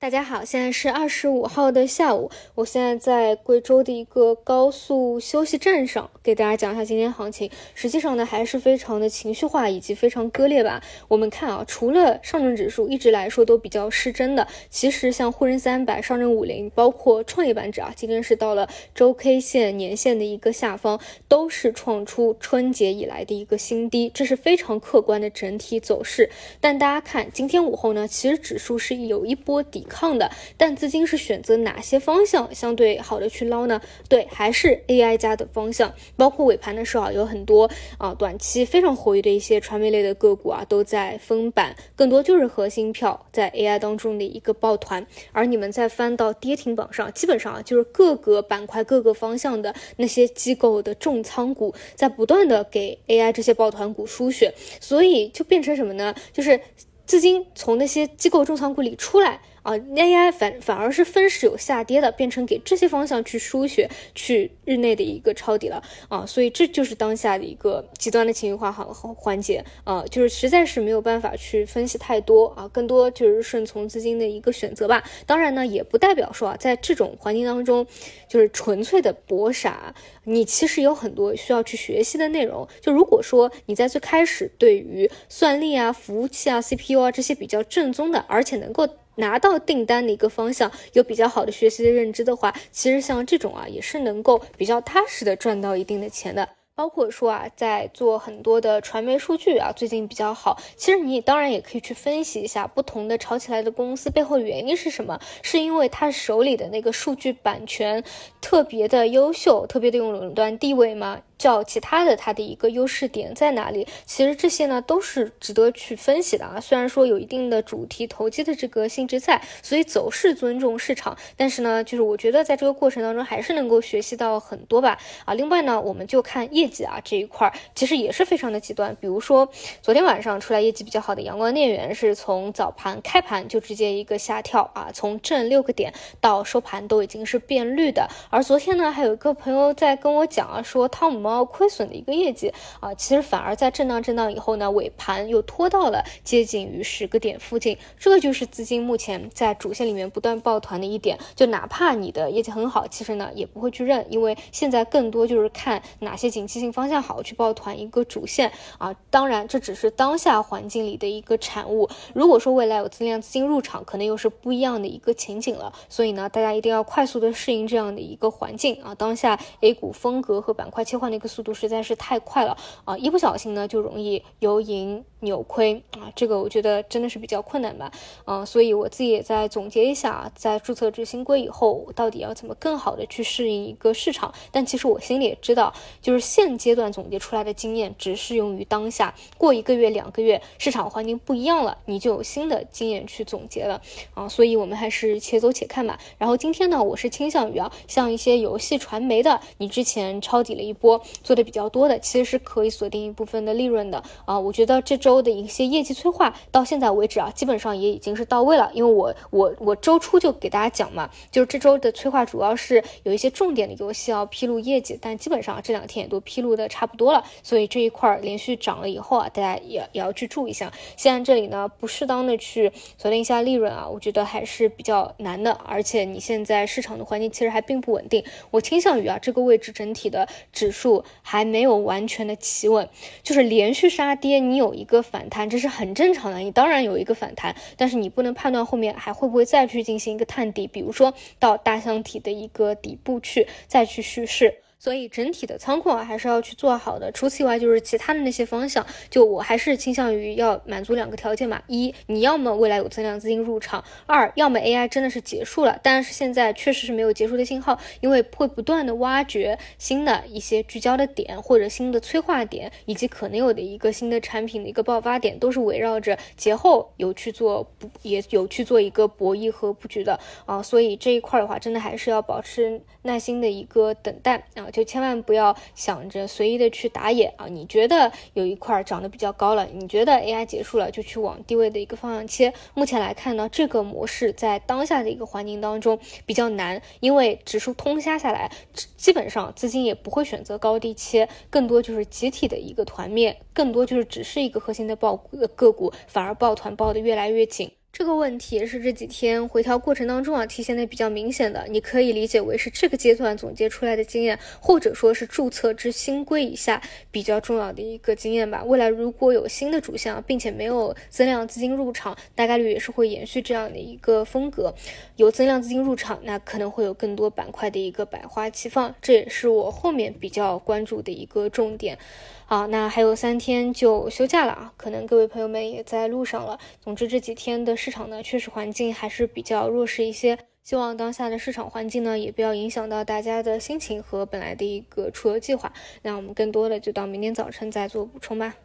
大家好，现在是二十五号的下午，我现在在贵州的一个高速休息站上，给大家讲一下今天行情。实际上呢，还是非常的情绪化以及非常割裂吧。我们看啊，除了上证指数一直来说都比较失真的，其实像沪深三百、上证五零，包括创业板指啊，今天是到了周 K 线、年线的一个下方，都是创出春节以来的一个新低，这是非常客观的整体走势。但大家看今天午后呢，其实指数是有一波底。抗的，但资金是选择哪些方向相对好的去捞呢？对，还是 AI 加的方向。包括尾盘的时候啊，有很多啊短期非常活跃的一些传媒类的个股啊，都在封板，更多就是核心票在 AI 当中的一个抱团。而你们再翻到跌停榜上，基本上啊就是各个板块、各个方向的那些机构的重仓股在不断的给 AI 这些抱团股输血，所以就变成什么呢？就是资金从那些机构重仓股里出来。啊，AI 反反而是分时有下跌的，变成给这些方向去输血，去日内的一个抄底了啊，所以这就是当下的一个极端的情绪化环环节啊，就是实在是没有办法去分析太多啊，更多就是顺从资金的一个选择吧。当然呢，也不代表说啊，在这种环境当中，就是纯粹的搏傻，你其实有很多需要去学习的内容。就如果说你在最开始对于算力啊、服务器啊、CPU 啊这些比较正宗的，而且能够拿到订单的一个方向，有比较好的学习的认知的话，其实像这种啊，也是能够比较踏实的赚到一定的钱的。包括说啊，在做很多的传媒数据啊，最近比较好。其实你当然也可以去分析一下不同的炒起来的公司背后原因是什么？是因为他手里的那个数据版权特别的优秀，特别的有垄断地位吗？较其他的它的一个优势点在哪里？其实这些呢都是值得去分析的啊。虽然说有一定的主题投机的这个性质在，所以走势尊重市场，但是呢，就是我觉得在这个过程当中还是能够学习到很多吧。啊，另外呢，我们就看业绩啊这一块，其实也是非常的极端。比如说昨天晚上出来业绩比较好的阳光电源，是从早盘开盘就直接一个下跳啊，从正六个点到收盘都已经是变绿的。而昨天呢，还有一个朋友在跟我讲啊，说汤姆。猫亏损的一个业绩啊，其实反而在震荡震荡以后呢，尾盘又拖到了接近于十个点附近，这个就是资金目前在主线里面不断抱团的一点。就哪怕你的业绩很好，其实呢也不会去认，因为现在更多就是看哪些景气性方向好去抱团一个主线啊。当然这只是当下环境里的一个产物，如果说未来有增量资金入场，可能又是不一样的一个情景了。所以呢，大家一定要快速的适应这样的一个环境啊。当下 A 股风格和板块切换的。这个速度实在是太快了啊！一不小心呢，就容易由银扭亏啊！这个我觉得真的是比较困难吧，嗯，所以我自己也在总结一下，在注册制新规以后，到底要怎么更好的去适应一个市场？但其实我心里也知道，就是现阶段总结出来的经验只适用于当下，过一个月、两个月，市场环境不一样了，你就有新的经验去总结了啊！所以我们还是且走且看吧。然后今天呢，我是倾向于啊，像一些游戏传媒的，你之前抄底了一波。做的比较多的，其实是可以锁定一部分的利润的啊。我觉得这种周的一些业绩催化到现在为止啊，基本上也已经是到位了。因为我我我周初就给大家讲嘛，就是这周的催化主要是有一些重点的游戏要披露业绩，但基本上这两天也都披露的差不多了。所以这一块连续涨了以后啊，大家也也要去注意一下。现在这里呢，不适当的去锁定一下利润啊，我觉得还是比较难的。而且你现在市场的环境其实还并不稳定，我倾向于啊这个位置整体的指数。还没有完全的企稳，就是连续杀跌，你有一个反弹，这是很正常的。你当然有一个反弹，但是你不能判断后面还会不会再去进行一个探底，比如说到大箱体的一个底部去再去蓄势。所以整体的仓库啊还是要去做好的。除此以外，就是其他的那些方向，就我还是倾向于要满足两个条件嘛：一，你要么未来有增量资金入场；二，要么 AI 真的是结束了。但是现在确实是没有结束的信号，因为会不断的挖掘新的一些聚焦的点，或者新的催化点，以及可能有的一个新的产品的一个爆发点，都是围绕着节后有去做，也有去做一个博弈和布局的啊。所以这一块的话，真的还是要保持耐心的一个等待啊。就千万不要想着随意的去打野啊！你觉得有一块涨得比较高了，你觉得 AI 结束了，就去往低位的一个方向切。目前来看呢，这个模式在当下的一个环境当中比较难，因为指数通杀下来，基本上资金也不会选择高低切，更多就是集体的一个团灭，更多就是只是一个核心的爆个股，反而抱团抱得越来越紧。这个问题是这几天回调过程当中啊体现的比较明显的，你可以理解为是这个阶段总结出来的经验，或者说是注册之新规以下比较重要的一个经验吧。未来如果有新的主线，并且没有增量资金入场，大概率也是会延续这样的一个风格。有增量资金入场，那可能会有更多板块的一个百花齐放，这也是我后面比较关注的一个重点。好，那还有三天就休假了啊，可能各位朋友们也在路上了。总之这几天的市场呢，确实环境还是比较弱势一些。希望当下的市场环境呢，也不要影响到大家的心情和本来的一个出游计划。那我们更多的就到明天早晨再做补充吧。